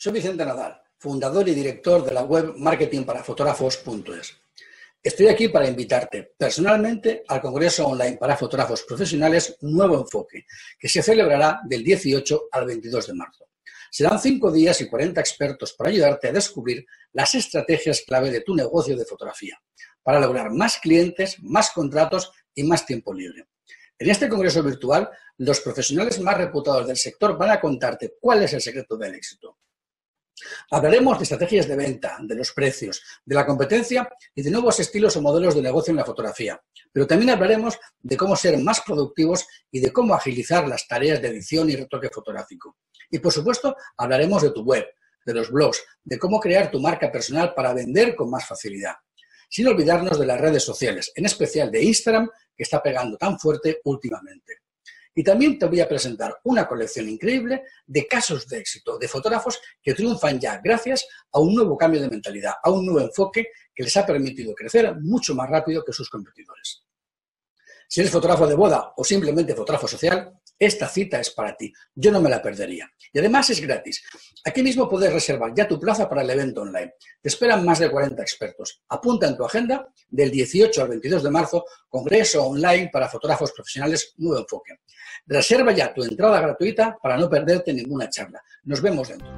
Soy Vicente Nadal, fundador y director de la web marketingparafotógrafos.es. Estoy aquí para invitarte personalmente al Congreso Online para Fotógrafos Profesionales Nuevo Enfoque, que se celebrará del 18 al 22 de marzo. Serán cinco días y 40 expertos para ayudarte a descubrir las estrategias clave de tu negocio de fotografía, para lograr más clientes, más contratos y más tiempo libre. En este congreso virtual, los profesionales más reputados del sector van a contarte cuál es el secreto del éxito Hablaremos de estrategias de venta, de los precios, de la competencia y de nuevos estilos o modelos de negocio en la fotografía. Pero también hablaremos de cómo ser más productivos y de cómo agilizar las tareas de edición y retoque fotográfico. Y por supuesto, hablaremos de tu web, de los blogs, de cómo crear tu marca personal para vender con más facilidad. Sin olvidarnos de las redes sociales, en especial de Instagram, que está pegando tan fuerte últimamente. Y también te voy a presentar una colección increíble de casos de éxito de fotógrafos que triunfan ya gracias a un nuevo cambio de mentalidad, a un nuevo enfoque que les ha permitido crecer mucho más rápido que sus competidores. Si eres fotógrafo de boda o simplemente fotógrafo social, esta cita es para ti. Yo no me la perdería. Y además es gratis. Aquí mismo puedes reservar ya tu plaza para el evento online. Te esperan más de 40 expertos. Apunta en tu agenda del 18 al 22 de marzo, Congreso Online para Fotógrafos Profesionales Nuevo Enfoque. Reserva ya tu entrada gratuita para no perderte ninguna charla. Nos vemos dentro.